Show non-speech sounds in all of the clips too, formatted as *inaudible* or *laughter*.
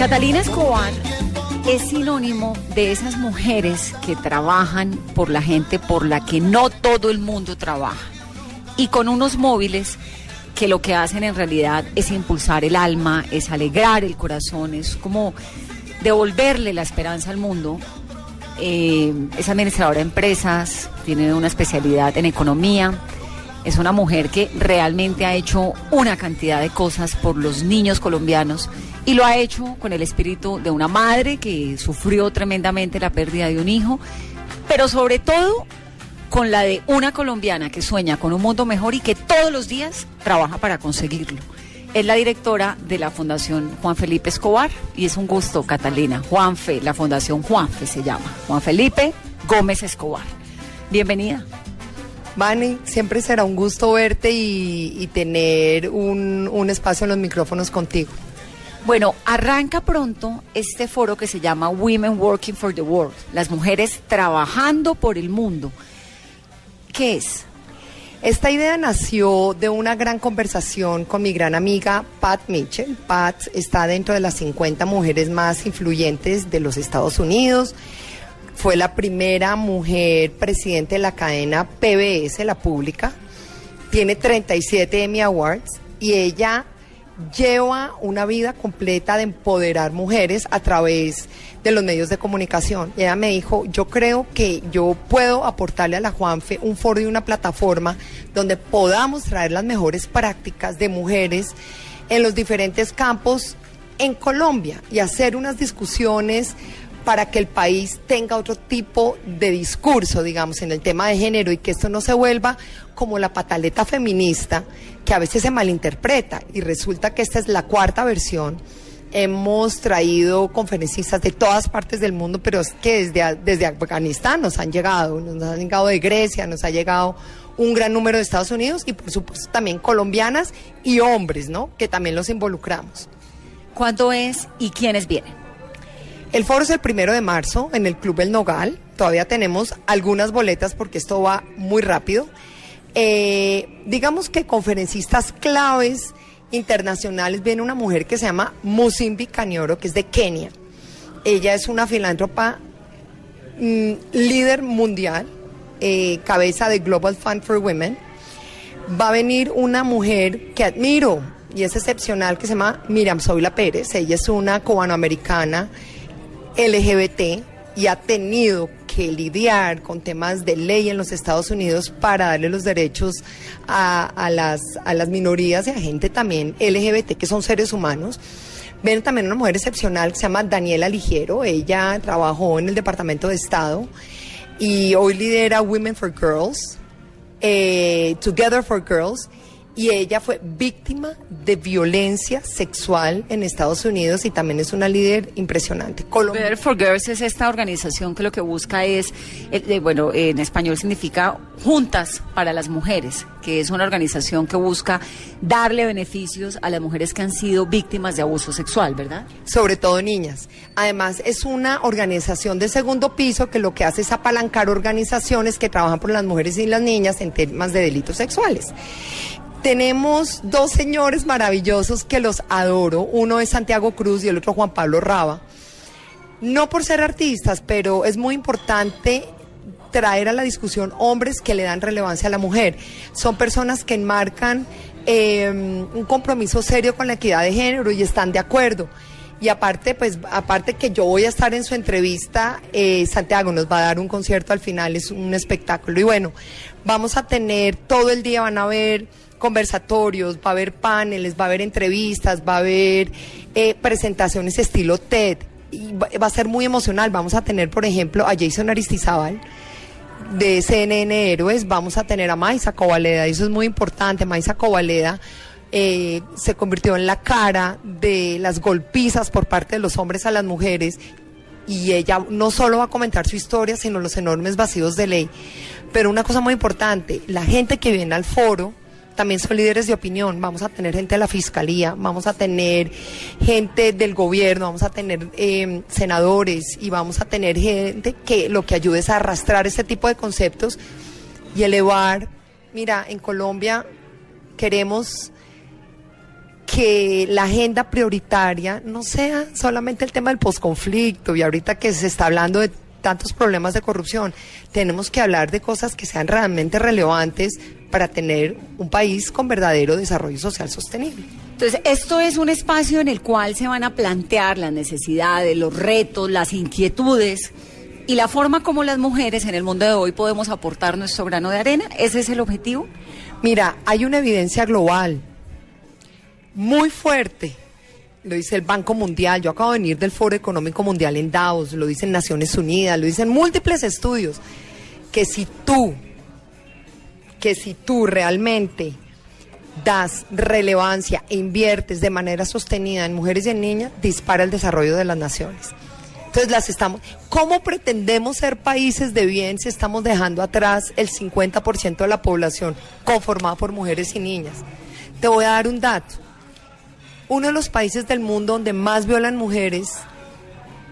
Catalina Escobar es sinónimo de esas mujeres que trabajan por la gente por la que no todo el mundo trabaja y con unos móviles que lo que hacen en realidad es impulsar el alma, es alegrar el corazón, es como devolverle la esperanza al mundo. Eh, es administradora de empresas, tiene una especialidad en economía, es una mujer que realmente ha hecho una cantidad de cosas por los niños colombianos y lo ha hecho con el espíritu de una madre que sufrió tremendamente la pérdida de un hijo, pero sobre todo con la de una colombiana que sueña con un mundo mejor y que todos los días trabaja para conseguirlo. Es la directora de la Fundación Juan Felipe Escobar y es un gusto, Catalina. Juanfe, la Fundación Juanfe se llama. Juan Felipe Gómez Escobar. Bienvenida. Vani, siempre será un gusto verte y, tener un espacio en los micrófonos contigo. Bueno, arranca pronto este foro que se llama Women Working for the World, las mujeres trabajando por el mundo. ¿Qué es? Esta idea nació de una gran conversación con mi gran amiga Pat Mitchell. Pat está dentro de las 50 mujeres más influyentes de los Estados Unidos. Fue la primera mujer presidente de la cadena PBS, la pública. Tiene 37 Emmy Awards y ella lleva una vida completa de empoderar mujeres a través de los medios de comunicación. Y ella me dijo, yo creo que yo puedo aportarle a la Juanfe un foro y una plataforma donde podamos traer las mejores prácticas de mujeres en los diferentes campos en Colombia y hacer unas discusiones para que el país tenga otro tipo de discurso, digamos, en el tema de género y que esto no se vuelva como la pataleta feminista que a veces se malinterpreta y resulta que esta es la cuarta versión. Hemos traído conferencistas de todas partes del mundo, pero es que desde, desde Afganistán nos han llegado, nos han llegado de Grecia, nos ha llegado un gran número de Estados Unidos y por supuesto también colombianas y hombres, ¿no? Que también los involucramos. ¿Cuándo es y quiénes vienen? El foro es el primero de marzo en el Club El Nogal. Todavía tenemos algunas boletas porque esto va muy rápido. Eh, digamos que conferencistas claves internacionales viene una mujer que se llama Musimbi Kanyoro, que es de Kenia. Ella es una filántropa mm, líder mundial, eh, cabeza de Global Fund for Women. Va a venir una mujer que admiro y es excepcional que se llama Miriam Zoila Pérez. Ella es una cubanoamericana LGBT y ha tenido que lidiar con temas de ley en los Estados Unidos para darle los derechos a, las, a las minorías y a gente también LGBT que son seres humanos. Ven también una mujer excepcional que se llama Daniela Ligero. Ella trabajó en el Departamento de Estado y hoy lidera Women for Girls, eh, Together for Girls. Y ella fue víctima de violencia sexual en Estados Unidos y también es una líder impresionante. Colom- Better for Girls es esta organización que lo que busca es, eh, eh, bueno, en español significa Juntas para las Mujeres, que es una organización que busca darle beneficios a las mujeres que han sido víctimas de abuso sexual, ¿verdad? sobre todo niñas. Además, es una organización de segundo piso que lo que hace es apalancar organizaciones que trabajan por las mujeres y las niñas en temas de delitos sexuales. Tenemos dos señores maravillosos que los adoro. Uno es Santiago Cruz y el otro Juan Pablo Raba. No por ser artistas, pero es muy importante traer a la discusión hombres que le dan relevancia a la mujer. Son personas que enmarcan eh, un compromiso serio con la equidad de género y están de acuerdo. Y aparte, pues, aparte que yo voy a estar en su entrevista, eh, Santiago nos va a dar un concierto al final, es un espectáculo. Y bueno, vamos a tener todo el día, van a haber conversatorios, va a haber paneles, va a haber entrevistas, va a haber eh, presentaciones estilo TED. Y va, a ser muy emocional. Vamos a tener, por ejemplo, a Jason Aristizábal de CNN Héroes, vamos a tener a Maisa Covaleda, y eso es muy importante. Maisa Covaleda eh, se convirtió en la cara de las golpizas por parte de los hombres a las mujeres y ella no solo va a comentar su historia, sino los enormes vacíos de ley. Pero una cosa muy importante, la gente que viene al foro también son líderes de opinión. Vamos a tener gente de la fiscalía, vamos a tener gente del gobierno, vamos a tener eh, senadores y vamos a tener gente que lo que ayude es a arrastrar este tipo de conceptos y elevar. Mira, en Colombia queremos que la agenda prioritaria no sea solamente el tema del posconflicto y ahorita que se está hablando de tantos problemas de corrupción, tenemos que hablar de cosas que sean realmente relevantes para tener un país con verdadero desarrollo social sostenible. Entonces, esto es un espacio en el cual se van a plantear las necesidades, los retos, las inquietudes y la forma como las mujeres en el mundo de hoy podemos aportar nuestro grano de arena. ¿Ese es el objetivo? Mira, hay una evidencia global muy fuerte. Lo dice el Banco Mundial. Yo acabo de venir del Foro Económico Mundial en Davos. Lo dicen Naciones Unidas. Lo dicen múltiples estudios. Que si tú, que si tú realmente das relevancia e inviertes de manera sostenida en mujeres y en niñas, dispara el desarrollo de las naciones. Entonces las estamos. ¿Cómo pretendemos ser países de bien si estamos dejando atrás el 50% de la población conformada por mujeres y niñas? Te voy a dar un dato. Uno de los países del mundo donde más violan mujeres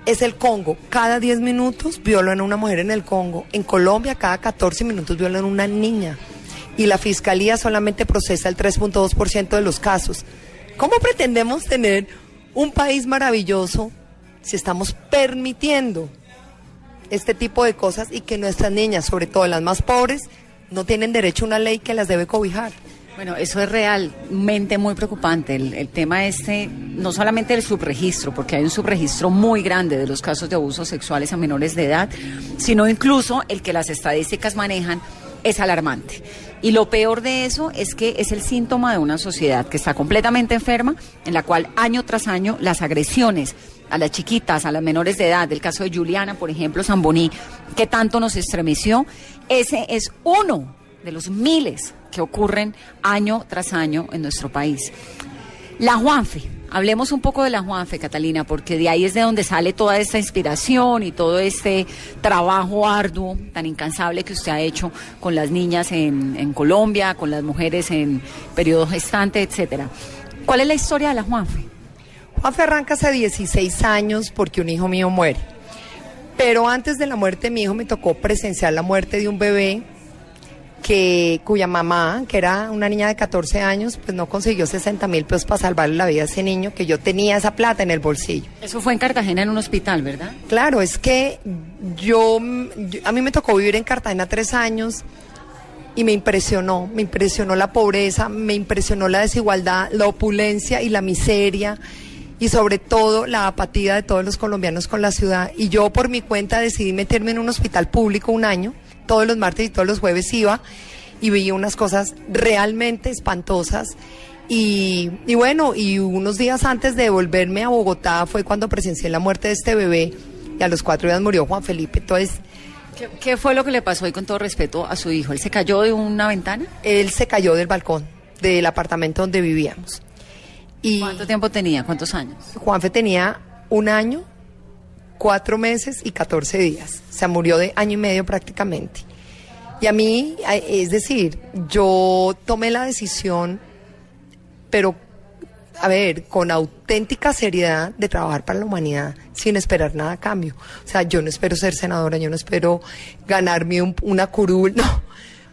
es el Congo. Cada 10 minutos violan a una mujer en el Congo. En Colombia, cada 14 minutos violan a una niña. Y la fiscalía solamente procesa el 3.2% de los casos. ¿Cómo pretendemos tener un país maravilloso si estamos permitiendo este tipo de cosas y que nuestras niñas, sobre todo las más pobres, no tienen derecho a una ley que las debe cobijar? Bueno, eso es realmente muy preocupante. El, el, tema este, no solamente el subregistro, porque hay un subregistro muy grande de los casos de abusos sexuales a menores de edad, sino incluso el que las estadísticas manejan es alarmante. Y lo peor de eso es que es el síntoma de una sociedad que está completamente enferma, en la cual año tras año las agresiones a las chiquitas, a las menores de edad, del caso de Juliana, por ejemplo, Zamboní, que tanto nos estremeció, ese es uno de los miles que ocurren año tras año en nuestro país. La Juanfe, hablemos un poco de la Juanfe, Catalina, porque de ahí es de donde sale toda esta inspiración y todo este trabajo arduo, tan incansable que usted ha hecho con las niñas en, en Colombia, con las mujeres en periodo gestante, etcétera. ¿Cuál es la historia de la Juanfe? Juanfe arranca hace 16 años porque un hijo mío muere. Pero antes de la muerte de mi hijo me tocó presenciar la muerte de un bebé que, cuya mamá, que era una niña de 14 años, pues no consiguió 60 mil pesos para salvarle la vida a ese niño, que yo tenía esa plata en el bolsillo. Eso fue en Cartagena, en un hospital, ¿verdad? Claro, es que yo, yo a mí me tocó vivir en Cartagena tres años y me impresionó, me impresionó la pobreza, me impresionó la desigualdad, la opulencia y la miseria y sobre todo la apatía de todos los colombianos con la ciudad. Y yo por mi cuenta decidí meterme en un hospital público un año todos los martes y todos los jueves iba y veía unas cosas realmente espantosas. Y, y, bueno, y unos días antes de volverme a Bogotá fue cuando presencié la muerte de este bebé y a los cuatro días murió Juan Felipe. Entonces, ¿Qué, ¿Qué, fue lo que le pasó y con todo respeto a su hijo? ¿Él se cayó de una ventana? Él se cayó del balcón del apartamento donde vivíamos. Y ¿Cuánto tiempo tenía? ¿Cuántos años? Juanfe tenía un año, cuatro meses y 14 días. Se murió de año y medio prácticamente. Y a mí, es decir, yo tomé la decisión, pero, a ver, con auténtica seriedad de trabajar para la humanidad sin esperar nada a cambio. O sea, yo no espero ser senadora, yo no espero ganarme un- una curul, *laughs* no.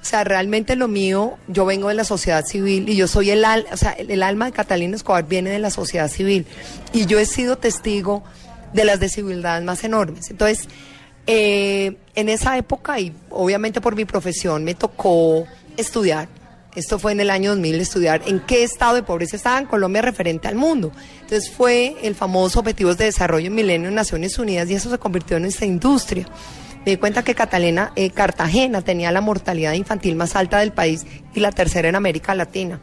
O sea, realmente lo mío, yo vengo de la sociedad civil y yo soy el, al- o sea, el alma de Catalina Escobar viene de la sociedad civil y yo he sido testigo de las desigualdades más enormes. Entonces, eh, en esa época y obviamente por mi profesión me tocó estudiar. Esto fue en el año 2000, estudiar en qué estado de pobreza estaba en Colombia referente al mundo. Entonces fue el famoso Objetivos de Desarrollo Milenio en Naciones Unidas y eso se convirtió en esta industria. Me di cuenta que Catalina, eh, Cartagena tenía la mortalidad infantil más alta del país y la tercera en América Latina.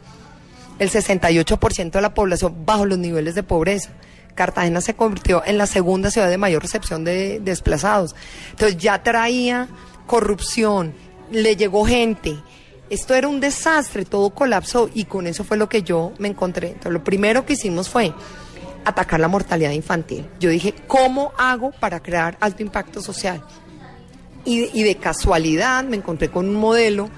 El 68% de la población bajo los niveles de pobreza. Cartagena se convirtió en la segunda ciudad de mayor recepción de desplazados. Entonces ya traía corrupción, le llegó gente. Esto era un desastre, todo colapsó y con eso fue lo que yo me encontré. Entonces lo primero que hicimos fue atacar la mortalidad infantil. Yo dije, ¿cómo hago para crear alto impacto social? y, y de casualidad me encontré con un modelo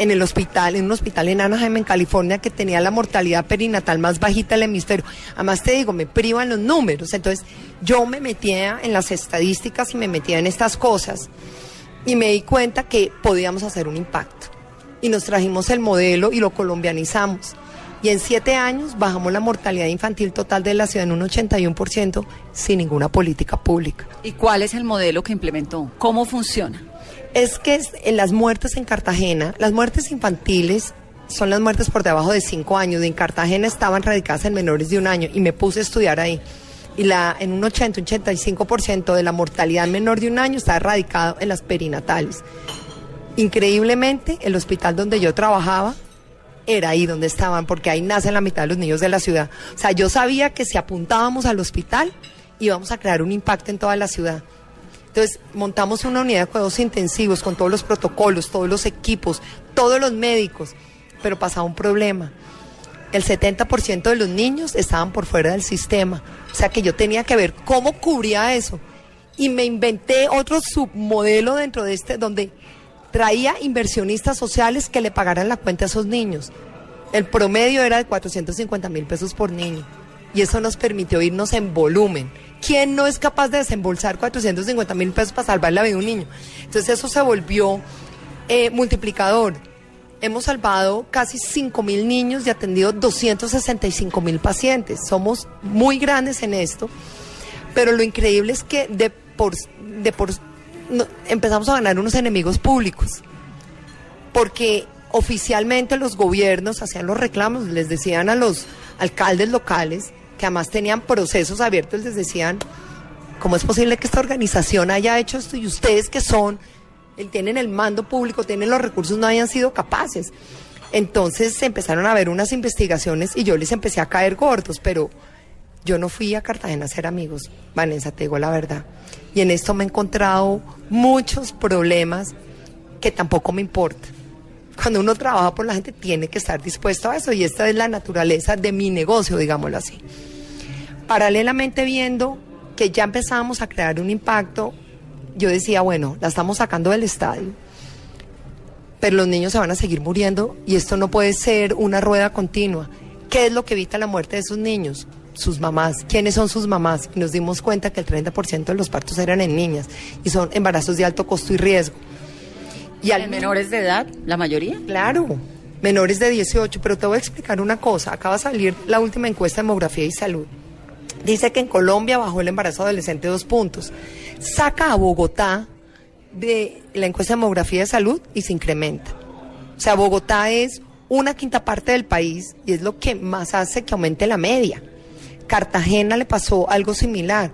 en el hospital, en un hospital en Anaheim, en California, que tenía la mortalidad perinatal más bajita del hemisferio. Además te digo, me privan los números. Entonces yo me metía en las estadísticas y me metía en estas cosas y me di cuenta que podíamos hacer un impacto. Y nos trajimos el modelo y lo colombianizamos. Y en siete años bajamos la mortalidad infantil total de la ciudad en un 81% sin ninguna política pública. ¿Y cuál es el modelo que implementó? ¿Cómo funciona? Es que en las muertes en Cartagena, las muertes infantiles son las muertes por debajo de cinco años. En Cartagena estaban radicadas en menores de un año y me puse a estudiar ahí. Y la, en un 80, un 85% de la mortalidad menor de un año está radicado en las perinatales. Increíblemente, el hospital donde yo trabajaba era ahí donde estaban, porque ahí nacen la mitad de los niños de la ciudad. O sea, yo sabía que si apuntábamos al hospital íbamos a crear un impacto en toda la ciudad. Entonces, montamos una unidad de cuidados intensivos con todos los protocolos, todos los equipos, todos los médicos, pero pasaba un problema. El 70% de los niños estaban por fuera del sistema. O sea que yo tenía que ver cómo cubría eso. Y me inventé otro submodelo dentro de este, donde traía inversionistas sociales que le pagaran la cuenta a esos niños. El promedio era de 450 mil pesos por niño. Y eso nos permitió irnos en volumen. ¿Quién no es capaz de desembolsar 450 mil pesos para salvar la vida de un niño? Entonces eso se volvió eh, multiplicador. Hemos salvado casi 5 mil niños y atendido 265 mil pacientes. Somos muy grandes en esto. Pero lo increíble es que de por, de por empezamos a ganar unos enemigos públicos. Porque oficialmente los gobiernos hacían los reclamos, les decían a los alcaldes locales, que además tenían procesos abiertos, les decían, ¿cómo es posible que esta organización haya hecho esto y ustedes que son, el- tienen el mando público, tienen los recursos, no hayan sido capaces? Entonces se empezaron a ver unas investigaciones y yo les empecé a caer gordos, pero yo no fui a Cartagena a ser amigos, Vanessa, te digo la verdad. Y en esto me he encontrado muchos problemas que tampoco me importan. Cuando uno trabaja por la gente tiene que estar dispuesto a eso y esta es la naturaleza de mi negocio, digámoslo así. Paralelamente viendo que ya empezábamos a crear un impacto, yo decía, bueno, la estamos sacando del estadio, pero los niños se van a seguir muriendo y esto no puede ser una rueda continua. ¿Qué es lo que evita la muerte de esos niños? Sus mamás. ¿Quiénes son sus mamás? Y nos dimos cuenta que el 30% de los partos eran en niñas y son embarazos de alto costo y riesgo. Y al ¿En menores de edad, la mayoría? Claro, menores de 18, pero te voy a explicar una cosa. Acaba de salir la última encuesta de demografía y salud. Dice que en Colombia bajó el embarazo adolescente dos puntos. Saca a Bogotá de la encuesta de demografía y salud y se incrementa. O sea, Bogotá es una quinta parte del país y es lo que más hace que aumente la media. Cartagena le pasó algo similar.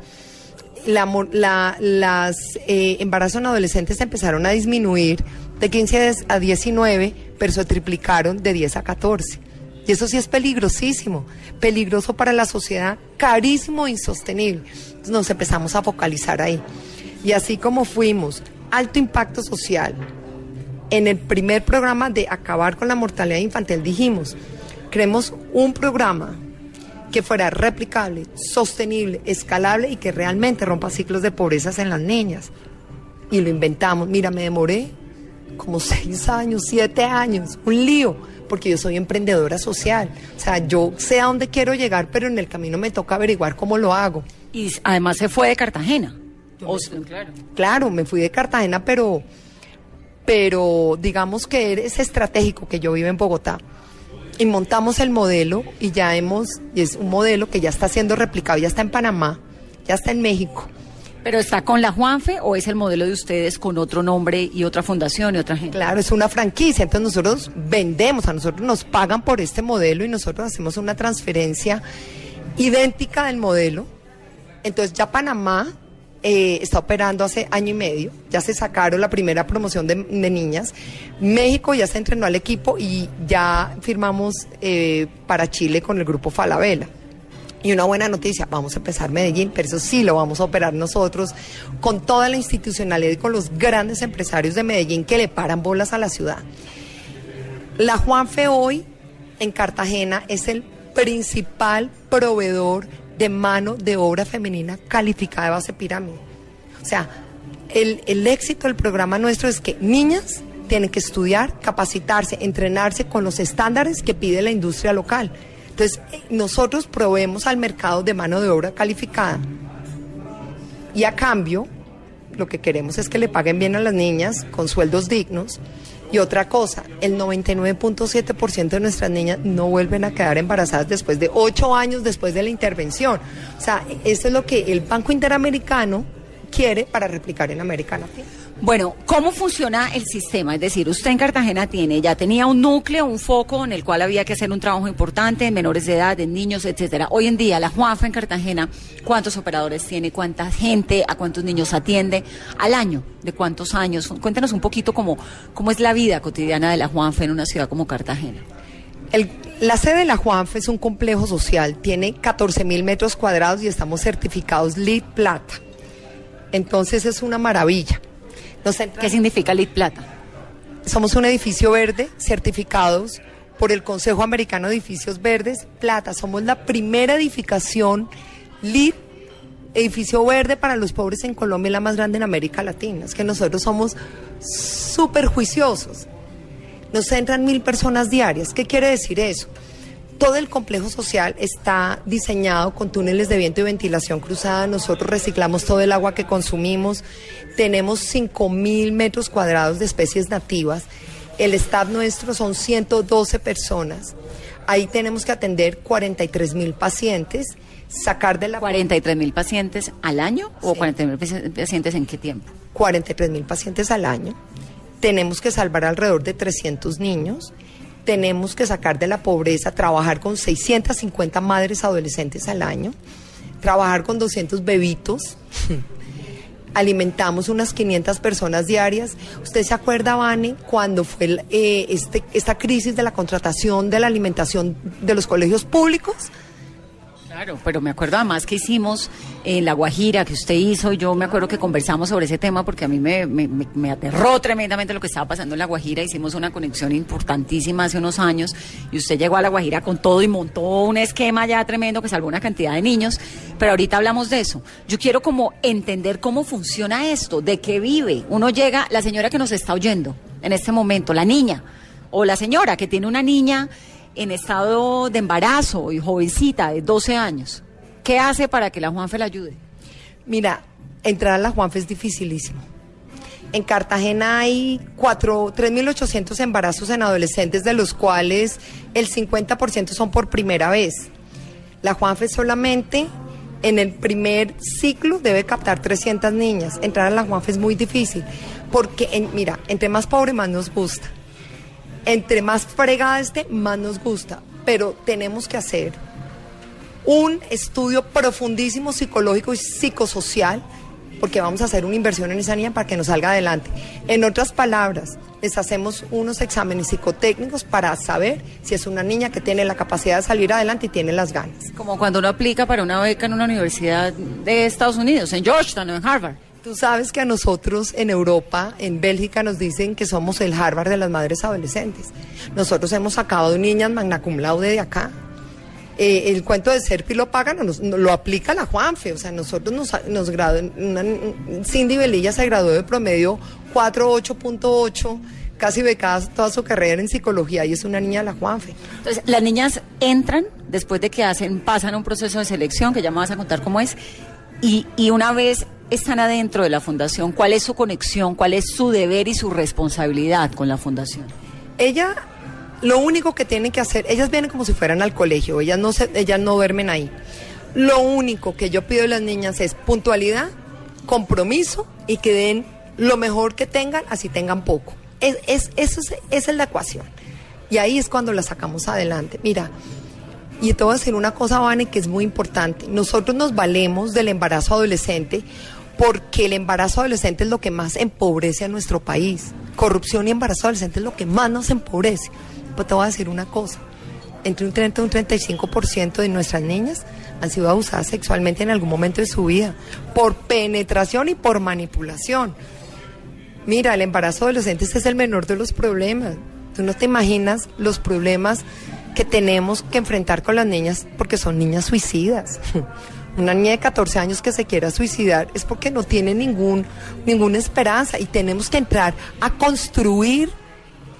La, la- las eh, embarazos en adolescentes empezaron a disminuir de 15 a 19, pero se triplicaron de 10 a 14. Y eso sí es peligrosísimo, peligroso para la sociedad, carísimo insostenible. Entonces nos empezamos a focalizar ahí. Y así como fuimos, alto impacto social, en el primer programa de acabar con la mortalidad infantil dijimos, Creemos un programa que fuera replicable, sostenible, escalable y que realmente rompa ciclos de pobrezas en las niñas. Y lo inventamos. Mira, me demoré como *laughs* seis años, siete años, un lío, porque yo soy emprendedora social. O sea, yo sé a dónde quiero llegar, pero en el camino me toca averiguar cómo lo hago. Y además se fue de Cartagena. O claro. Claro, me fui de Cartagena, pero, pero digamos que es estratégico que yo vivo en Bogotá. Y montamos el modelo y ya hemos, y es un modelo que ya está siendo replicado, ya está en Panamá, ya está en México. ¿Pero está con la Juanfe o es el modelo de ustedes con otro nombre y otra fundación y otra gente? Claro, es una franquicia, entonces nosotros vendemos, a nosotros nos pagan por este modelo y nosotros hacemos una transferencia idéntica del modelo. Entonces ya Panamá eh, está operando hace año y medio, ya se sacaron la primera promoción de, niñas, México ya se entrenó al equipo y ya firmamos eh, para Chile con el grupo Falabella. Y una buena noticia, vamos a empezar Medellín, pero eso sí lo vamos a operar nosotros con toda la institucionalidad y con los grandes empresarios de Medellín que le paran bolas a la ciudad. La Juanfe hoy en Cartagena es el principal proveedor de mano de obra femenina calificada de base pirámide. O sea, el, el éxito del programa nuestro es que niñas tienen que estudiar, capacitarse, entrenarse con los estándares que pide la industria local. Entonces, eh, nosotros proveemos al mercado de mano de obra calificada y a cambio lo que queremos es que le paguen bien a las niñas con sueldos dignos. Y otra cosa, el 99.7% de nuestras niñas no vuelven a quedar embarazadas después de ocho años después de la intervención. O sea, eso es lo que el Banco Interamericano quiere para replicar en América Latina. Bueno, ¿cómo funciona el sistema? Es decir, usted en Cartagena tiene, ya tenía un núcleo, un foco en el cual había que hacer un trabajo importante en menores de edad, en niños, etcétera. Hoy en día, la Juanfa en Cartagena, ¿cuántos operadores tiene? ¿Cuánta gente? ¿A cuántos niños atiende? ¿Al año? ¿De cuántos años? Cuéntenos un poquito cómo, cómo es la vida cotidiana de la Juanfa en una ciudad como Cartagena. El- la sede de la Juanfe es un complejo social, tiene 14 mil metros cuadrados y estamos certificados LEED Plata. Entonces es una maravilla. Nos ¿Qué significa Lit Plata? Somos un edificio verde certificados por el Consejo Americano de Edificios Verdes Plata. Somos la primera edificación LEED, edificio verde para los pobres en Colombia y la más grande en América Latina. Es que nosotros somos súper juiciosos. Nos entran mil personas diarias. ¿Qué quiere decir eso? Todo el complejo social está diseñado con túneles de viento y ventilación cruzada. Nosotros reciclamos todo el agua que consumimos. Tenemos 5 mil metros cuadrados de especies nativas. El staff nuestro son 112 personas. Ahí tenemos que atender 43 mil pacientes, sacar de la 43 mil pacientes al año o Sí. 43 mil pacientes en qué tiempo? 43 mil pacientes al año. Tenemos que salvar alrededor de 300 niños. Tenemos que sacar de la pobreza, trabajar con 650 madres adolescentes al año, trabajar con 200 bebitos. *laughs* Alimentamos unas 500 personas diarias. ¿Usted se acuerda, Vane, cuando fue eh, este, esta crisis de la contratación de la alimentación de los colegios públicos? Claro, pero me acuerdo además que hicimos en La Guajira, que usted hizo, yo me acuerdo que conversamos sobre ese tema porque a mí me- me aterró tremendamente lo que estaba pasando en La Guajira, hicimos una conexión importantísima hace unos años y usted llegó a La Guajira con todo y montó un esquema ya tremendo que salvó una cantidad de niños, pero ahorita hablamos de eso. Yo quiero como entender cómo funciona esto, de qué vive. Uno llega, la señora que nos está oyendo en este momento, la niña, o la señora que tiene una niña en estado de embarazo y jovencita de 12 años, ¿qué hace para que la Juanfe la ayude? Mira, entrar a la Juanfe es dificilísimo. En Cartagena hay cuatro- 3.800 embarazos en adolescentes, de los cuales el 50% son por primera vez. La Juanfe solamente en el primer ciclo debe captar 300 niñas. Entrar a la Juanfe es muy difícil, porque, mira, entre más pobre más nos gusta. Entre más fregada esté, más nos gusta. Pero tenemos que hacer un estudio profundísimo psicológico y psicosocial, porque vamos a hacer una inversión en esa niña para que nos salga adelante. En otras palabras, les hacemos unos exámenes psicotécnicos para saber si es una niña que tiene la capacidad de salir adelante y tiene las ganas. Como cuando uno aplica para una beca en una universidad de Estados Unidos, en Georgetown o en Harvard. Tú sabes que a nosotros en Europa, en Bélgica, nos dicen que somos el Harvard de las madres adolescentes. Nosotros hemos sacado niñas magna cum laude de acá. Eh, el cuento de Serpi lo pagan, nos, nos- lo aplica la Juanfe. O sea, nosotros nos, nos graduó, Cindy Velilla se graduó de promedio 4.8.8, casi becada toda su carrera en psicología y es una niña de la Juanfe. Entonces, las niñas entran después de que hacen, pasan un proceso de selección, que ya me vas a contar cómo es, y, y una vez están adentro de la fundación, ¿cuál es su conexión, cuál es su deber y su responsabilidad con la fundación? Ella, lo único que tienen que hacer, ellas vienen como si fueran al colegio, ellas no, se, ellas no duermen ahí. Lo único que yo pido de las niñas es puntualidad, compromiso y que den lo mejor que tengan, así tengan poco. Es, es- eso es- esa es la ecuación. Y ahí es cuando la sacamos adelante. Mira, y te voy a decir una cosa, Vane, que es muy importante. Nosotros nos valemos del embarazo adolescente porque el embarazo adolescente es lo que más empobrece a nuestro país. Corrupción y embarazo adolescente es lo que más nos empobrece. Pues te voy a decir una cosa. Entre un 30 y un 35% de nuestras niñas han sido abusadas sexualmente en algún momento de su vida por penetración y por manipulación. Mira, el embarazo adolescente ese es el menor de los problemas. Tú no te imaginas los problemas que tenemos que enfrentar con las niñas porque son niñas suicidas. *laughs* Una niña de 14 años que se quiera suicidar es porque no tiene ningún, ninguna esperanza y tenemos que entrar a construir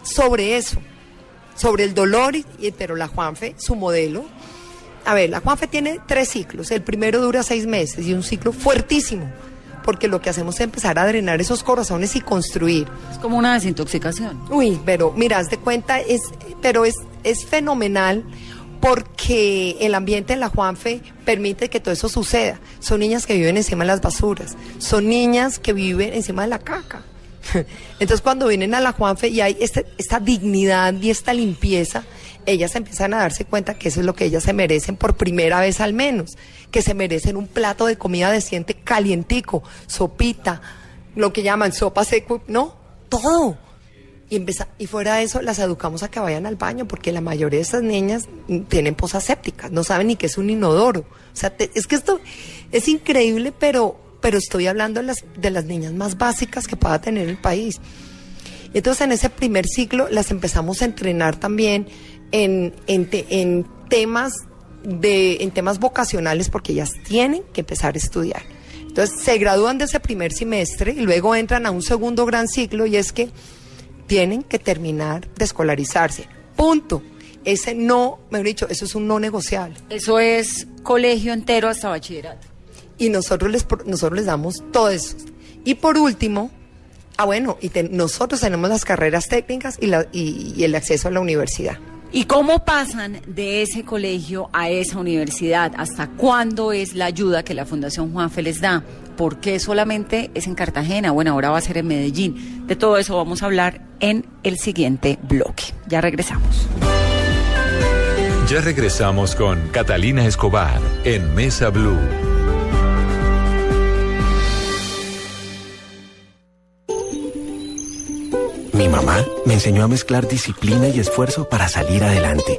sobre eso, sobre el dolor, y, pero la Juanfe, su modelo, a ver, la Juanfe tiene tres ciclos. El primero dura seis meses y un ciclo fuertísimo, porque lo que hacemos es empezar a drenar esos corazones y construir. Es como una desintoxicación. Uy, pero mira, haz de cuenta, es, pero es, es fenomenal porque el ambiente en la Juanfe permite que todo eso suceda. Son niñas que viven encima de las basuras, son niñas que viven encima de la caca. *laughs* Entonces cuando vienen a la Juanfe y hay este- esta dignidad y esta limpieza, ellas empiezan a darse cuenta que eso es lo que ellas se merecen por primera vez al menos, que se merecen un plato de comida decente calientico, sopita, lo que llaman sopa seco, no, todo. Y, empeza- y fuera de eso, las educamos a que vayan al baño, porque la mayoría de estas niñas tienen posas sépticas, no saben ni qué es un inodoro. O sea, te- es que esto es increíble, pero, pero estoy hablando de las, de las niñas más básicas que pueda tener el país. Entonces en ese primer ciclo las empezamos a entrenar también en, en temas de, en temas vocacionales porque ellas tienen que empezar a estudiar. Entonces se gradúan de ese primer semestre y luego entran a un segundo gran ciclo y es que tienen que terminar de escolarizarse. Punto. Ese no, mejor dicho, eso es un no negociable. Eso es colegio entero hasta bachillerato. y nosotros les, nosotros les damos todo eso. Y por último, ah bueno, y te- nosotros tenemos las carreras técnicas y, la- y- y el acceso a la universidad. ¿Y cómo pasan de ese colegio a esa universidad? ¿Hasta cuándo es la ayuda que la Fundación Juanfe les da? ¿Por qué solamente es en Cartagena? Bueno, ahora va a ser en Medellín. De todo eso vamos a hablar en el siguiente bloque. Ya regresamos. Ya regresamos con Catalina Escobar en Mesa Blue. Mi mamá me enseñó a mezclar disciplina y esfuerzo para salir adelante,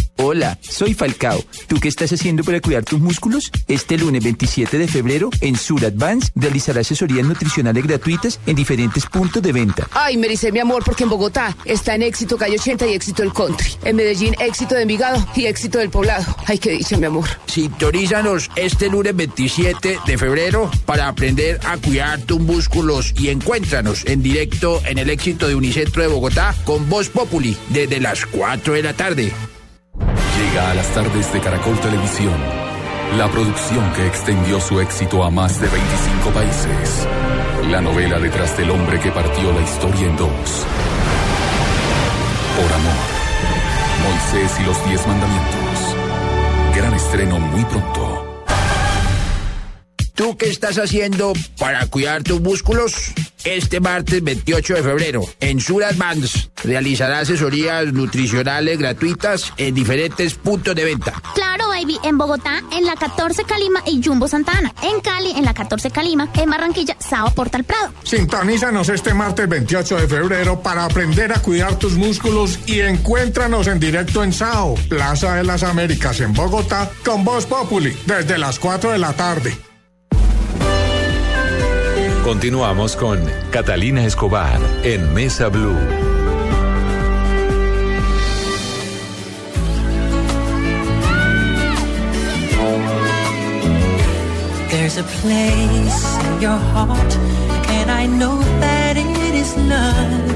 Hola, soy Falcao. ¿Tú qué estás haciendo para cuidar tus músculos? Este lunes 27 de febrero, en Sur Advance, realizará asesorías nutricionales gratuitas en diferentes puntos de venta. Ay, me dice mi amor, porque en Bogotá está en éxito Calle 80 y éxito el country. En Medellín, éxito de Envigado y éxito del poblado. Ay, qué dicha, mi amor. Sintonízanos este lunes 27 de febrero para aprender a cuidar tus músculos y encuéntranos en directo en el éxito de Unicentro de Bogotá con Voz Populi desde las 4 de la tarde. Llega a las tardes de Caracol Televisión, la producción que extendió su éxito a más de 25 países. La novela detrás del hombre que partió la historia en dos. Por amor. Moisés y los diez mandamientos. Gran estreno muy pronto. ¿Tú qué estás haciendo para cuidar tus músculos? Este martes 28 de febrero, en Sur Advance, realizará asesorías nutricionales gratuitas en diferentes puntos de venta. Claro, baby, en Bogotá, en la 14 Calima y Jumbo Santana. En Cali, en la 14 Calima, en Barranquilla, Sao Portal Prado. Sintonízanos este martes 28 de febrero para aprender a cuidar tus músculos y encuéntranos en directo en SAO, Plaza de las Américas en Bogotá, con Voz Populi, desde las 4 de la tarde. Continuamos con Catalina Escobar en Mesa Blue. There's a place in your heart, and I know that it is love.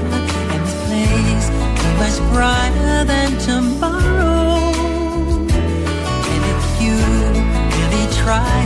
And this place is much brighter than tomorrow. And if you really try,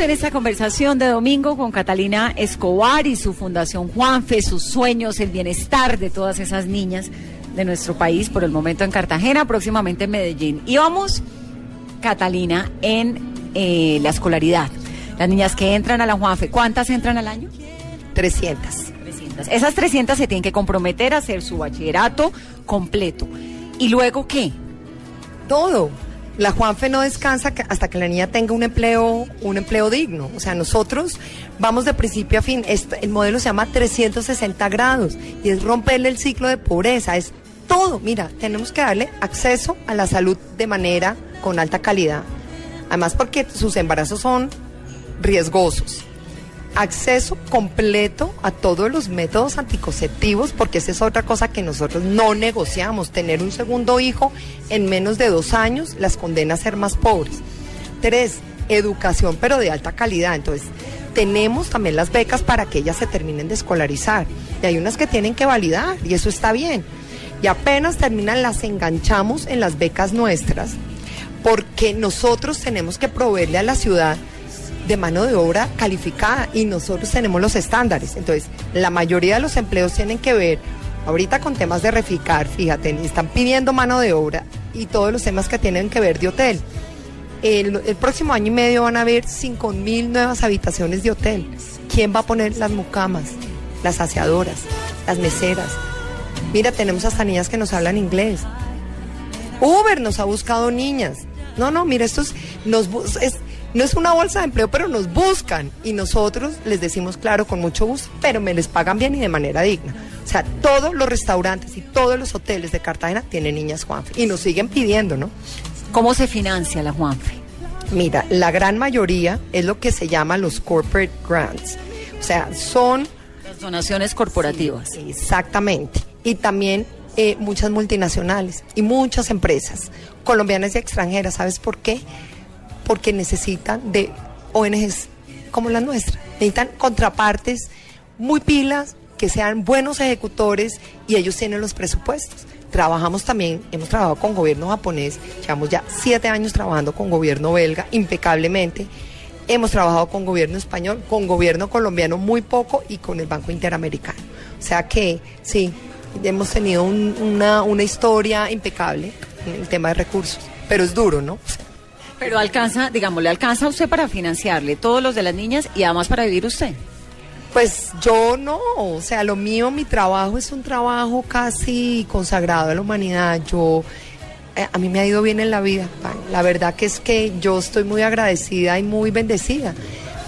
en esta conversación de domingo con Catalina Escobar y su Fundación Juanfe, sus sueños, el bienestar de todas esas niñas de nuestro país, por el momento en Cartagena, próximamente en Medellín. Y vamos, Catalina, en eh, la escolaridad. Las niñas que entran a la Juanfe, ¿cuántas entran al año? 300. 300. Esas 300 se tienen que comprometer a hacer su bachillerato completo. ¿Y luego qué? Todo. La Juanfe no descansa hasta que la niña tenga un empleo, un empleo digno. O sea, nosotros vamos de principio a fin. Este- el modelo se llama 360 grados y es romperle el ciclo de pobreza. Es todo. Mira, tenemos que darle acceso a la salud de manera con alta calidad. Además, porque sus embarazos son riesgosos. Acceso completo a todos los métodos anticonceptivos, porque esa es otra cosa que nosotros no negociamos. Tener un segundo hijo en menos de dos años las condena a ser más pobres. Tres, educación, pero de alta calidad. Entonces, tenemos también las becas para que ellas se terminen de escolarizar. Y hay unas que tienen que validar, y eso está bien. Y apenas terminan, las enganchamos en las becas nuestras, porque nosotros tenemos que proveerle a la ciudad de mano de obra calificada y nosotros tenemos los estándares. Entonces, la mayoría de los empleos tienen que ver, ahorita con temas de reficar, fíjate, están pidiendo mano de obra y todos los temas que tienen que ver de hotel. El, próximo año y medio van a haber 5 mil nuevas habitaciones de hotel. ¿Quién va a poner las mucamas, las aseadoras, las meseras? Mira, tenemos hasta niñas que nos hablan inglés. Uber nos ha buscado niñas. No, no, mira, esto es, nos, es- no es una bolsa de empleo, pero nos buscan. Y nosotros les decimos, claro, con mucho gusto, pero me les pagan bien y de manera digna. O sea, todos los restaurantes y todos los hoteles de Cartagena tienen niñas Juanfe. Y nos siguen pidiendo, ¿no? ¿Cómo se financia la Juanfe? Mira, la gran mayoría es lo que se llama los corporate grants. O sea, son... Las donaciones corporativas. Exactamente. Y también eh, muchas multinacionales y muchas empresas colombianas y extranjeras. ¿Sabes por qué? Porque necesitan de ONGs como la nuestra. Necesitan contrapartes muy pilas, que sean buenos ejecutores y ellos tienen los presupuestos. Trabajamos también, hemos trabajado con gobierno japonés, llevamos ya siete años trabajando con gobierno belga impecablemente. Hemos trabajado con gobierno español, con gobierno colombiano muy poco y con el Banco Interamericano. O sea que sí, hemos tenido un- una, una historia impecable en el tema de recursos, pero es duro, ¿no? Pero alcanza, digamos, le alcanza a usted para financiarle todos los de las niñas y además para vivir usted. Pues yo no, o sea, lo mío, mi trabajo es un trabajo casi consagrado a la humanidad. Yo, eh, a mí me ha ido bien en la vida. La verdad que es que yo estoy muy agradecida y muy bendecida.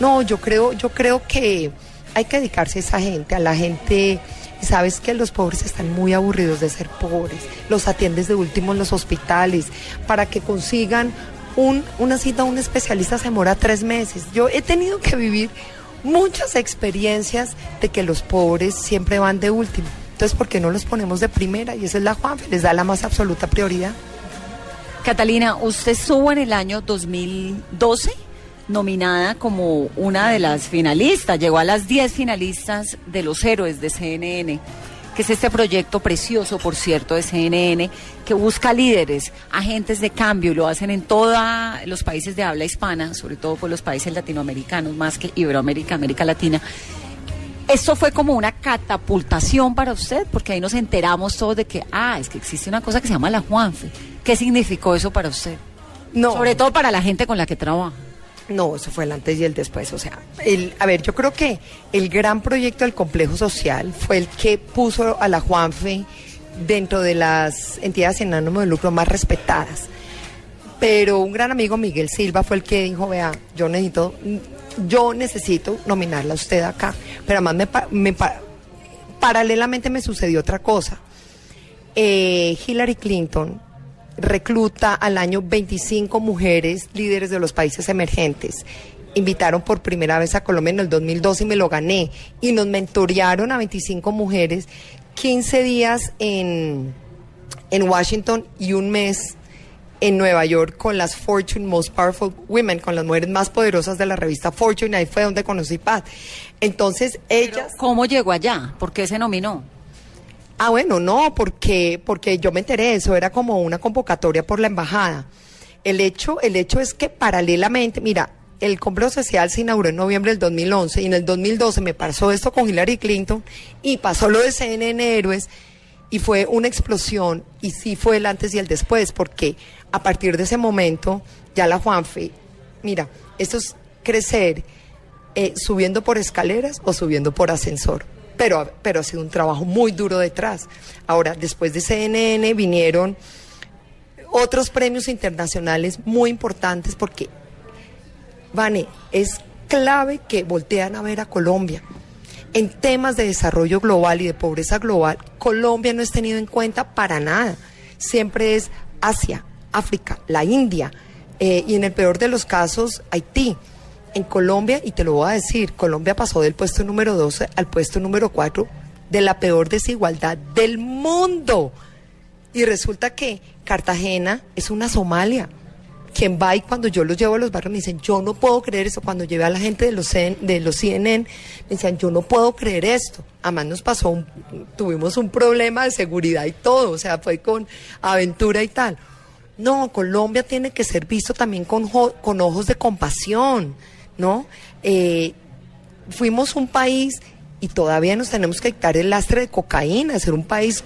No, yo creo, yo creo que hay que dedicarse a esa gente, a la gente. Sabes que los pobres están muy aburridos de ser pobres. Los atiendes de último en los hospitales para que consigan un, una cita a un especialista se demora tres meses. Yo he tenido que vivir muchas experiencias de que los pobres siempre van de último. Entonces, ¿por qué no los ponemos de primera? Y esa es la Juanfe, les da la más absoluta prioridad. Catalina, usted estuvo en el año 2012 nominada como una de las finalistas, llegó a las 10 finalistas de los héroes de CNN, que es este proyecto precioso, por cierto, de CNN, que busca líderes, agentes de cambio, y lo hacen en todos los países de habla hispana, sobre todo por los países latinoamericanos, más que Iberoamérica, América Latina. Esto fue como una catapultación para usted, porque ahí nos enteramos todos de que, ah, es que existe una cosa que se llama la Juanfe. ¿Qué significó eso para usted? No. Sobre todo para la gente con la que trabaja. No, eso fue el antes y el después. O sea, el, a ver, yo creo que el gran proyecto del complejo social fue el que puso a la Juanfe dentro de las entidades sin ánimo de lucro más respetadas. Pero un gran amigo, Miguel Silva, fue el que dijo, vea, yo necesito, yo necesito nominarla a usted acá. Pero además, me, me pa- paralelamente me sucedió otra cosa. Eh, Hillary Clinton recluta al año 25 mujeres líderes de los países emergentes. Invitaron por primera vez a Colombia en el 2012 y me lo gané. Y nos mentorearon a 25 mujeres 15 días en, en Washington y un mes en Nueva York con las Fortune Most Powerful Women, con las mujeres más poderosas de la revista Fortune. Ahí fue donde conocí Paz. Entonces, ellas... ¿Cómo llegó allá? ¿Por qué se nominó? Ah, bueno, no, porque, porque yo me enteré eso, era como una convocatoria por la embajada. El hecho, el hecho es que paralelamente, mira, el complejo social se inauguró en noviembre del 2011 y en el 2012 me pasó esto con Hillary Clinton y pasó lo de CNN Héroes y fue una explosión y sí fue el antes y el después porque a partir de ese momento ya la Juanfe, mira, esto es crecer eh, subiendo por escaleras o subiendo por ascensor. Pero, pero ha sido un trabajo muy duro detrás. Ahora, después de CNN vinieron otros premios internacionales muy importantes porque, Vane, es clave que voltean a ver a Colombia. En temas de desarrollo global y de pobreza global, Colombia no es tenido en cuenta para nada. Siempre es Asia, África, la India eh, y en el peor de los casos, Haití. En Colombia, y te lo voy a decir, Colombia pasó del puesto número 12 al puesto número 4 de la peor desigualdad del mundo. Y resulta que Cartagena es una Somalia. Quien va y cuando yo los llevo a los barrios me dicen, yo no puedo creer eso. Cuando llevé a la gente de los, CN de los CNN, me decían, yo no puedo creer esto. Además nos pasó, un, tuvimos un problema de seguridad y todo, o sea, fue con aventura y tal. No, Colombia tiene que ser visto también con, con ojos de compasión, ¿no? Eh, fuimos un país y todavía nos tenemos que quitar el lastre de cocaína, ser un país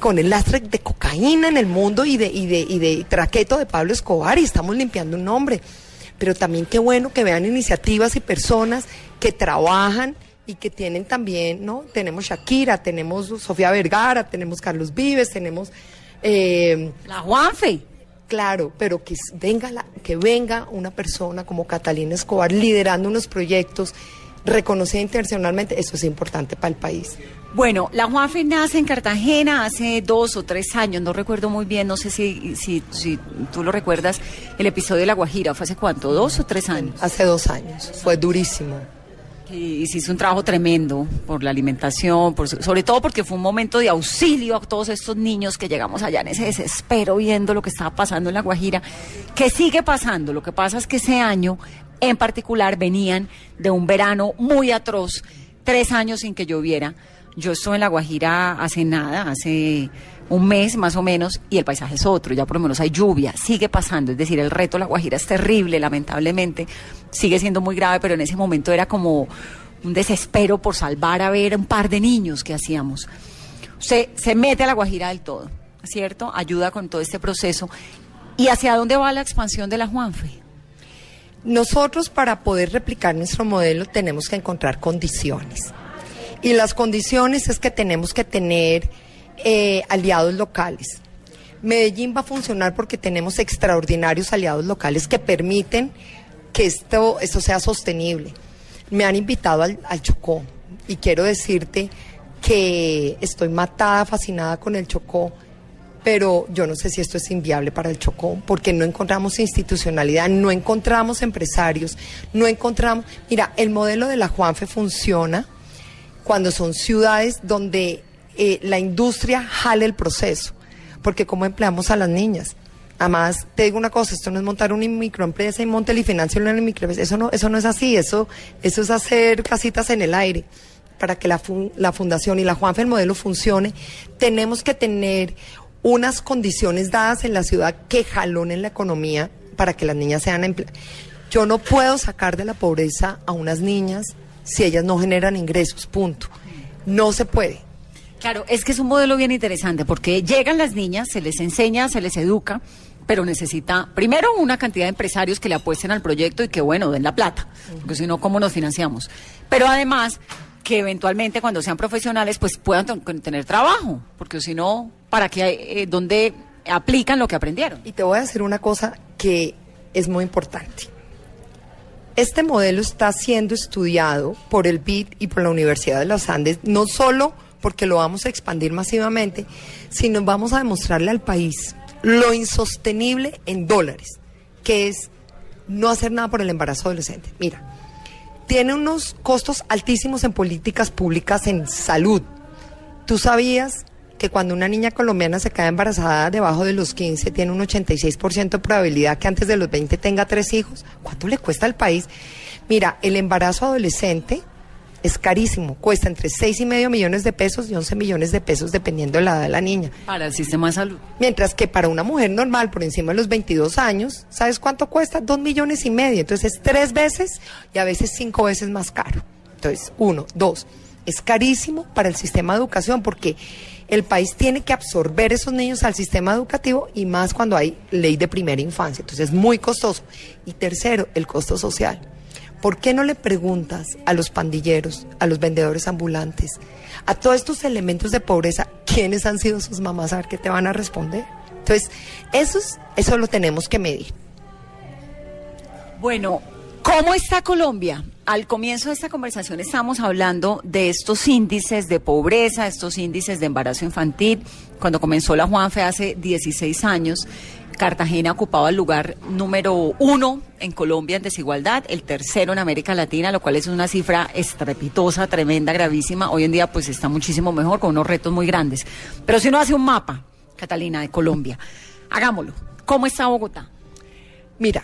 con el lastre de cocaína en el mundo y de, y de, y de traqueto de Pablo Escobar y estamos limpiando un nombre. Pero también qué bueno que vean iniciativas y personas que trabajan y que tienen también, ¿no? Tenemos Shakira, tenemos Sofía Vergara, tenemos Carlos Vives, tenemos... eh, la Juanfe. Claro, pero que venga, la- que venga una persona como Catalina Escobar liderando unos proyectos reconocida internacionalmente, eso es importante para el país. Bueno, la Juanfe nace en Cartagena hace dos o tres años, no recuerdo muy bien, no sé si, si, si tú lo recuerdas, el episodio de La Guajira, ¿fue hace cuánto? ¿Dos o tres años? Hace dos años, fue durísimo. Y se hizo un trabajo tremendo por la alimentación, por, sobre todo porque fue un momento de auxilio a todos estos niños que llegamos allá en ese desespero viendo lo que estaba pasando en La Guajira, que sigue pasando. Lo que pasa es que ese año en particular venían de un verano muy atroz, tres años sin que lloviera. Yo estuve en La Guajira hace nada, hace un mes más o menos, y el paisaje es otro, ya por lo menos hay lluvia, sigue pasando, es decir, el reto de La Guajira es terrible, lamentablemente, sigue siendo muy grave, pero en ese momento era como un desespero por salvar a ver un par de niños que hacíamos. Usted se mete a La Guajira del todo, ¿cierto? Ayuda con todo este proceso. ¿Y hacia dónde va la expansión de la Juanfe? Nosotros para poder replicar nuestro modelo tenemos que encontrar condiciones. Y las condiciones es que tenemos que tener eh, aliados locales. Medellín va a funcionar porque tenemos extraordinarios aliados locales que permiten que esto, esto sea sostenible. Me han invitado al, al Chocó y quiero decirte que estoy matada, fascinada con el Chocó, pero yo no sé si esto es inviable para el Chocó, porque no encontramos institucionalidad, no encontramos empresarios, no encontramos... Mira, el modelo de la Juanfe funciona cuando son ciudades donde eh, la industria jale el proceso, porque cómo empleamos a las niñas. Además, te digo una cosa, esto no es montar una microempresa y monte y financio una microempresa. Eso no, eso no es así, eso, eso es hacer casitas en el aire. Para que la, fun- la fundación y la Juanfe el modelo funcione, tenemos que tener unas condiciones dadas en la ciudad que jalonen la economía para que las niñas sean empleadas. Yo no puedo sacar de la pobreza a unas niñas si ellas no generan ingresos, punto. No se puede. Claro, es que es un modelo bien interesante porque llegan las niñas, se les enseña, se les educa, pero necesita primero una cantidad de empresarios que le apuesten al proyecto y que, bueno, den la plata, porque si no, ¿cómo nos financiamos? Pero además que eventualmente cuando sean profesionales pues puedan ten- tener trabajo, porque si no, ¿para qué? Eh, ¿Dónde aplican lo que aprendieron? Y te voy a decir una cosa que es muy importante. Este modelo está siendo estudiado por el BID y por la Universidad de los Andes, no solo porque lo vamos a expandir masivamente, sino vamos a demostrarle al país lo insostenible en dólares, que es no hacer nada por el embarazo adolescente. Mira, tiene unos costos altísimos en políticas públicas en salud. ¿Tú sabías que cuando una niña colombiana se queda embarazada debajo de los 15 tiene un 86% de probabilidad que antes de los 20 tenga tres hijos? ¿Cuánto le cuesta al país? Mira, el embarazo adolescente es carísimo, cuesta entre 6 y medio millones de pesos y 11 millones de pesos dependiendo de la edad de la niña. Para el sistema de salud. Mientras que para una mujer normal por encima de los 22 años, ¿sabes cuánto cuesta? Dos millones y medio. Entonces es tres veces y a veces cinco veces más caro. Entonces, uno, dos, es carísimo para el sistema de educación porque el país tiene que absorber esos niños al sistema educativo y más cuando hay ley de primera infancia. Entonces es muy costoso. Y tercero, el costo social. ¿Por qué no le preguntas a los pandilleros, a los vendedores ambulantes, a todos estos elementos de pobreza, quiénes han sido sus mamás? A ver qué te van a responder. Entonces, eso, es- eso lo tenemos que medir. Bueno, ¿cómo está Colombia? Al comienzo de esta conversación estamos hablando de estos índices de pobreza, estos índices de embarazo infantil. Cuando comenzó la Juanfe hace 16 años, Cartagena ocupaba el lugar número uno en Colombia en desigualdad, el tercero en América Latina, lo cual es una cifra estrepitosa, tremenda, gravísima. Hoy en día pues está muchísimo mejor, con unos retos muy grandes. Pero si uno hace un mapa, Catalina, de Colombia, hagámoslo. ¿Cómo está Bogotá? Mira,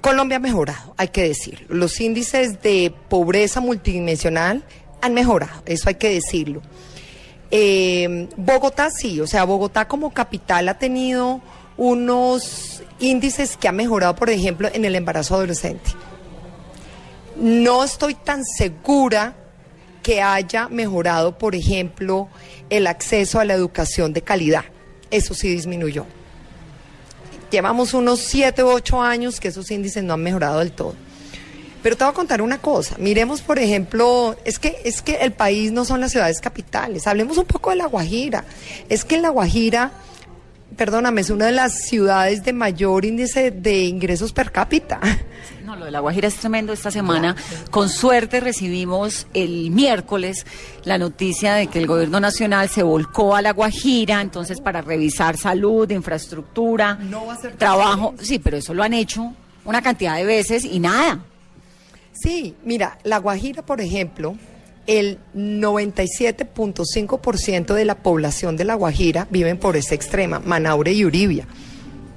Colombia ha mejorado, hay que decirlo. Los índices de pobreza multidimensional han mejorado, eso hay que decirlo. Eh, Bogotá sí, o sea, Bogotá como capital ha tenido unos índices que ha mejorado, por ejemplo, en el embarazo adolescente. No estoy tan segura que haya mejorado, por ejemplo, el acceso a la educación de calidad. Eso sí disminuyó. Llevamos unos 7 u 8 años que esos índices no han mejorado del todo. Pero te voy a contar una cosa. Miremos, por ejemplo, es que, es que el país no son las ciudades capitales. Hablemos un poco de La Guajira. Es que en La Guajira, perdóname, es una de las ciudades de mayor índice de ingresos per cápita. No, lo de La Guajira es tremendo. Esta semana, con suerte, recibimos el miércoles la noticia de que el gobierno nacional se volcó a La Guajira, entonces para revisar salud, infraestructura, trabajo. Sí, pero eso lo han hecho una cantidad de veces y nada. Sí, mira, La Guajira, por ejemplo, el 97.5% de la población de La Guajira vive en pobreza extrema, Manaure y Uribia.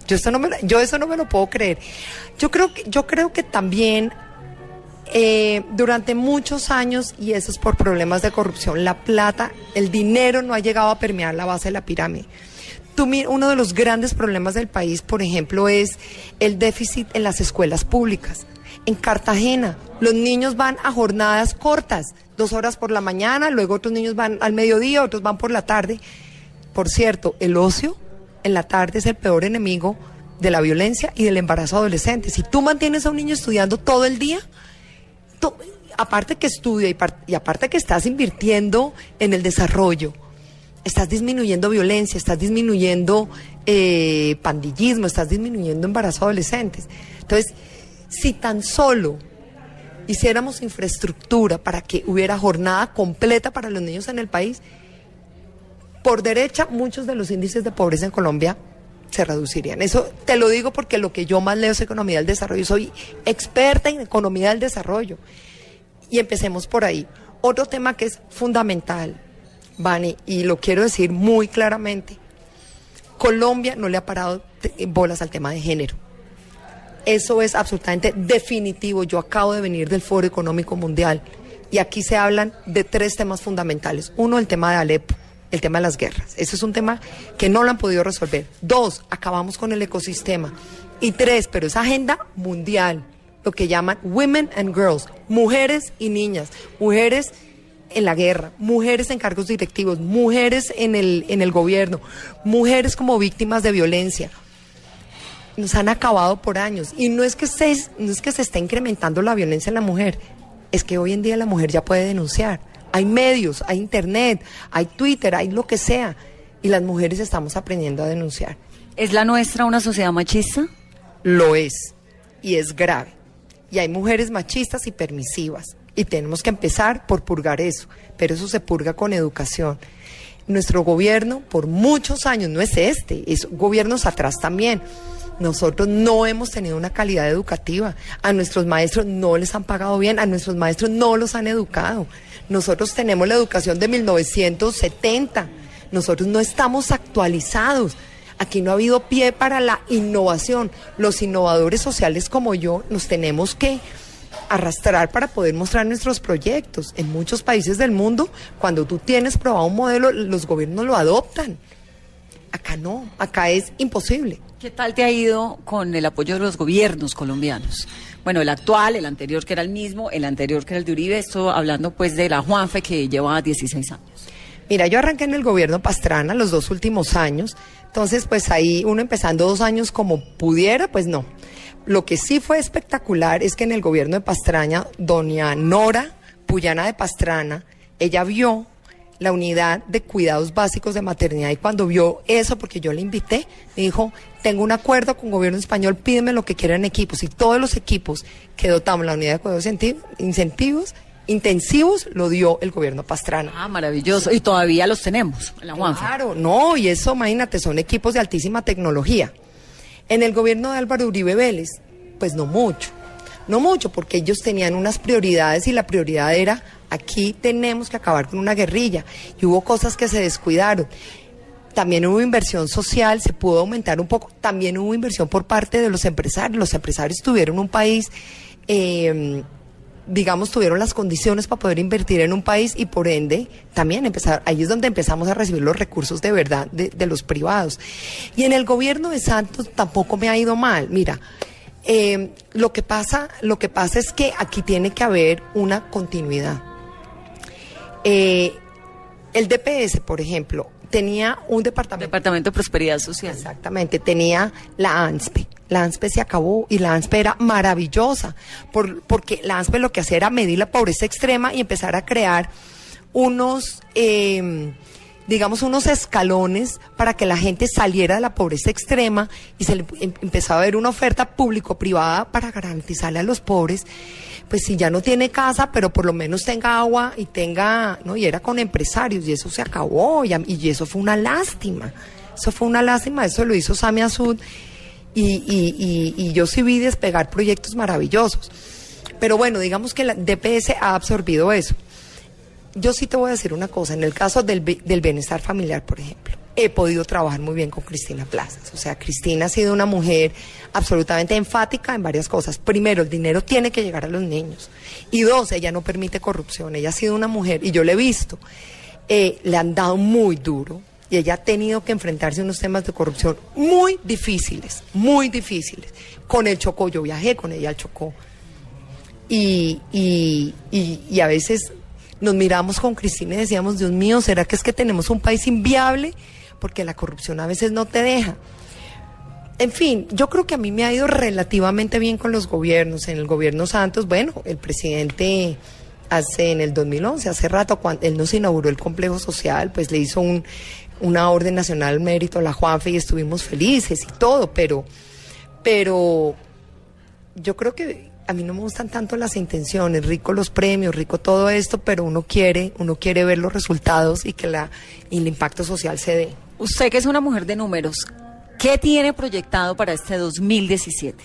Yo eso no me, yo eso no me lo puedo creer. Yo creo que, yo creo que también eh, durante muchos años, y eso es por problemas de corrupción, la plata, el dinero no ha llegado a permear la base de la pirámide. Tú uno de los grandes problemas del país, por ejemplo, es el déficit en las escuelas públicas. En Cartagena, los niños van a jornadas cortas, dos horas por la mañana, luego otros niños van al mediodía, otros van por la tarde. Por cierto, el ocio en la tarde es el peor enemigo de la violencia y del embarazo adolescente. Si tú mantienes a un niño estudiando todo el día, aparte que estudia y, y aparte que estás invirtiendo en el desarrollo, estás disminuyendo violencia, estás disminuyendo eh, pandillismo, estás disminuyendo embarazo adolescentes. Entonces, si tan solo hiciéramos infraestructura para que hubiera jornada completa para los niños en el país, por derecha muchos de los índices de pobreza en Colombia se reducirían. Eso te lo digo porque lo que yo más leo es economía del desarrollo. Soy experta en economía del desarrollo. Y empecemos por ahí. Otro tema que es fundamental, Vani, y lo quiero decir muy claramente, Colombia no le ha parado te- bolas al tema de género. Eso es absolutamente definitivo. Yo acabo de venir del Foro Económico Mundial y aquí se hablan de tres temas fundamentales. Uno, el tema de Alepo, el tema de las guerras. Ese es un tema que no lo han podido resolver. Dos, acabamos con el ecosistema. Y tres, pero es agenda mundial, lo que llaman Women and Girls, mujeres y niñas, mujeres en la guerra, mujeres en cargos directivos, mujeres en el, en el gobierno, mujeres como víctimas de violencia nos han acabado por años. Y no es que se, no es que se esté incrementando la violencia en la mujer, es que hoy en día la mujer ya puede denunciar. Hay medios, hay internet, hay Twitter, hay lo que sea. Y las mujeres estamos aprendiendo a denunciar. ¿Es la nuestra una sociedad machista? Lo es. Y es grave. Y hay mujeres machistas y permisivas. Y tenemos que empezar por purgar eso. Pero eso se purga con educación. Nuestro gobierno, por muchos años, no es este, es gobiernos atrás también. Nosotros no hemos tenido una calidad educativa. A nuestros maestros no les han pagado bien, a nuestros maestros no los han educado. Nosotros tenemos la educación de 1970. Nosotros no estamos actualizados. Aquí no ha habido pie para la innovación. Los innovadores sociales como yo nos tenemos que arrastrar para poder mostrar nuestros proyectos. En muchos países del mundo, cuando tú tienes probado un modelo, los gobiernos lo adoptan. Acá no, acá es imposible. ¿Qué tal te ha ido con el apoyo de los gobiernos colombianos? Bueno, el actual, el anterior que era el mismo, el anterior que era el de Uribe, esto hablando pues de la Juanfe que lleva 16 años. Mira, yo arranqué en el gobierno Pastrana los dos últimos años, entonces pues ahí uno empezando dos años como pudiera, pues no. Lo que sí fue espectacular es que en el gobierno de Pastraña, doña Nora Puyana de Pastrana, ella vio la unidad de cuidados básicos de maternidad y cuando vio eso, porque yo le invité, me dijo, tengo un acuerdo con gobierno español, pídeme lo que quieran equipos y todos los equipos que dotamos la unidad de cuidados incenti- incentivos intensivos lo dio el gobierno Pastrana. Ah, maravilloso. Y todavía los tenemos en la. Claro, no, y eso, imagínate, son equipos de altísima tecnología. En el gobierno de Álvaro Uribe Vélez, pues no mucho, no mucho, porque ellos tenían unas prioridades y la prioridad era, aquí tenemos que acabar con una guerrilla, y hubo cosas que se descuidaron. También hubo inversión social, se pudo aumentar un poco, también hubo inversión por parte de los empresarios, los empresarios tuvieron un país... eh, digamos, tuvieron las condiciones para poder invertir en un país y por ende también empezar, ahí es donde empezamos a recibir los recursos de verdad de, de los privados. Y en el gobierno de Santos tampoco me ha ido mal. Mira, eh, lo que pasa, lo que pasa es que aquí tiene que haber una continuidad. Eh, el DPS, por ejemplo, tenía un departamento. Departamento de Prosperidad Social. Exactamente, tenía la ANSPE. La ANSPE se acabó y la ANSPE era maravillosa, por- porque la ANSPE lo que hacía era medir la pobreza extrema y empezar a crear unos, eh, digamos, unos escalones para que la gente saliera de la pobreza extrema y se le em- empezaba a ver una oferta público-privada para garantizarle a los pobres, pues si ya no tiene casa, pero por lo menos tenga agua y tenga, ¿no? Y era con empresarios y eso se acabó y, y eso fue una lástima. Eso fue una lástima, eso lo hizo Sami Azud y, y, y, yo sí vi despegar proyectos maravillosos. Pero bueno, digamos que la DPS ha absorbido eso. Yo sí te voy a decir una cosa, en el caso del, del bienestar familiar, por ejemplo, he podido trabajar muy bien con Cristina Plazas. O sea, Cristina ha sido una mujer absolutamente enfática en varias cosas. Primero, el dinero tiene que llegar a los niños. Y dos, ella no permite corrupción. Ella ha sido una mujer, y yo le he visto, eh, le han dado muy duro. Y ella ha tenido que enfrentarse a unos temas de corrupción muy difíciles, muy difíciles. Con el Chocó, yo viajé con ella al Chocó y, y, y, y a veces nos miramos con Cristina y decíamos, Dios mío, ¿será que es que tenemos un país inviable? Porque la corrupción a veces no te deja. En fin, yo creo que a mí me ha ido relativamente bien con los gobiernos. En el gobierno Santos, bueno, el presidente hace en el 2011, hace rato, cuando él nos inauguró el complejo social, pues le hizo un, una orden nacional al mérito a la Juanfe y estuvimos felices y todo, pero, pero yo creo que a mí no me gustan tanto las intenciones, rico los premios, rico todo esto, pero uno quiere, uno quiere ver los resultados y que la, y el impacto social se dé. Usted que es una mujer de números, ¿qué tiene proyectado para este 2017?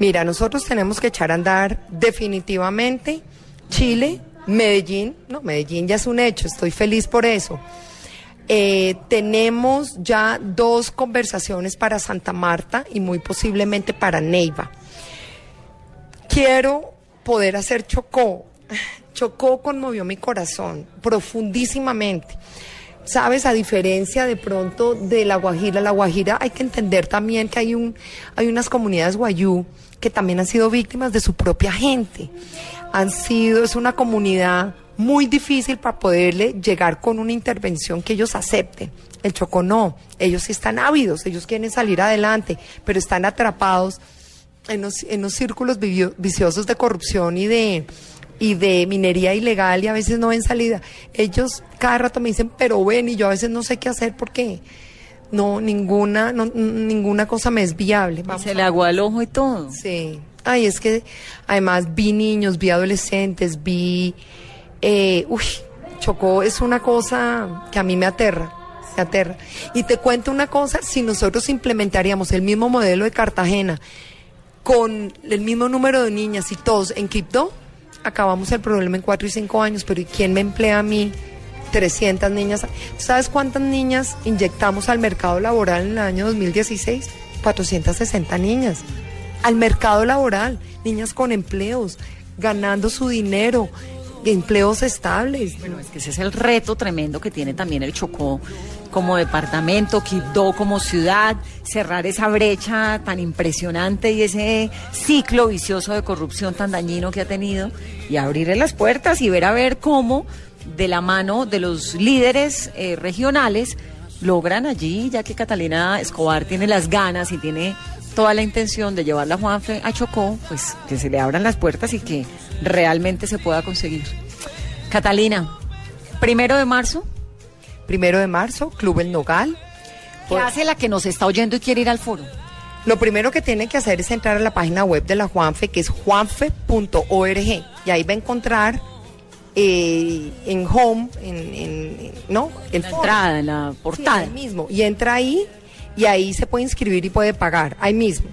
Mira, nosotros tenemos que echar a andar definitivamente Chile, Medellín, no, Medellín ya es un hecho, estoy feliz por eso. Eh, tenemos ya dos conversaciones para Santa Marta y muy posiblemente para Neiva. Quiero poder hacer Chocó. Chocó conmovió mi corazón profundísimamente. Sabes, a diferencia de pronto de La Guajira, La Guajira hay que entender también que hay, un, hay unas comunidades guayú que también han sido víctimas de su propia gente. Han sido, es una comunidad muy difícil para poderle llegar con una intervención que ellos acepten. El Chocó no, ellos sí están ávidos, ellos quieren salir adelante, pero están atrapados en los, en los círculos viciosos de corrupción y de, y de minería ilegal y a veces no ven salida. Ellos cada rato me dicen, pero ven, y yo a veces no sé qué hacer porque no, ninguna, no, ninguna cosa me es viable. Vamos Se le aguó el ojo y todo. Sí. Ay, es que además vi niños, vi adolescentes, vi... Eh, uy, Chocó es una cosa que a mí me aterra, me aterra. Y te cuento una cosa, si nosotros implementaríamos el mismo modelo de Cartagena con el mismo número de niñas y todos en Quibdó, acabamos el problema en cuatro y cinco años, pero ¿y quién me emplea a mí? 300 niñas. ¿Tú ¿Sabes cuántas niñas inyectamos al mercado laboral en el año 2016? 460 niñas. Al mercado laboral, niñas con empleos, ganando su dinero, empleos estables. Bueno, es que ese es el reto tremendo que tiene también el Chocó como departamento, Quibdó como ciudad, cerrar esa brecha tan impresionante y ese ciclo vicioso de corrupción tan dañino que ha tenido y abrirle las puertas y ver a ver cómo de la mano de los líderes eh, regionales logran allí, ya que Catalina Escobar tiene las ganas y tiene toda la intención de llevarla a Juanfe a Chocó, pues que se le abran las puertas y que realmente se pueda conseguir. Catalina, primero de marzo. Primero de marzo, Club El Nogal. ¿Qué hace la que nos está oyendo y quiere ir al foro? Lo primero que tiene que hacer es entrar a la página web de la Juanfe, que es juanfe.org, y ahí va a encontrar eh, en home, en, en- ¿no? El la foro. entrada, en la portada. Sí, ahí mismo. Y entra ahí y ahí se puede inscribir y puede pagar, ahí mismo.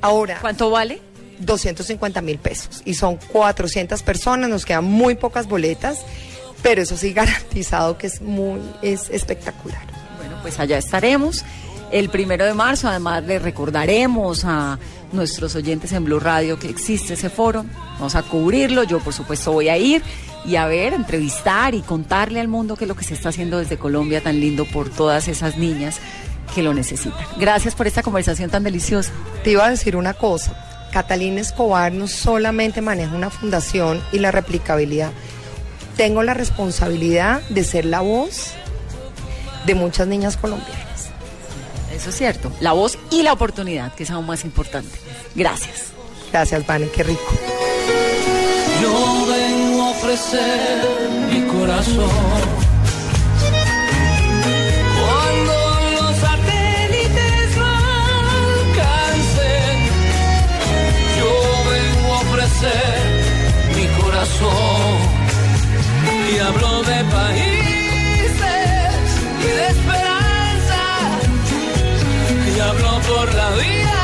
Ahora. ¿Cuánto vale? 250 mil pesos. Y son 400 personas, nos quedan muy pocas boletas, pero eso sí *laughs* garantizado que es muy, es espectacular. Bueno, pues allá estaremos. El primero de marzo, además le recordaremos a nuestros oyentes en Blue Radio que existe ese foro. Vamos a cubrirlo. Yo, por supuesto, voy a ir y a ver, entrevistar y contarle al mundo qué es lo que se está haciendo desde Colombia tan lindo por todas esas niñas que lo necesitan. Gracias por esta conversación tan deliciosa. Te iba a decir una cosa. Catalina Escobar no solamente maneja una fundación y la replicabilidad. Tengo la responsabilidad de ser la voz de muchas niñas colombianas. Eso es cierto. La voz y la oportunidad, que es aún más importante. Gracias. Gracias, Vane, qué rico. Yo vengo a ofrecer mi corazón. y habló de países y de esperanza y habló por la vida.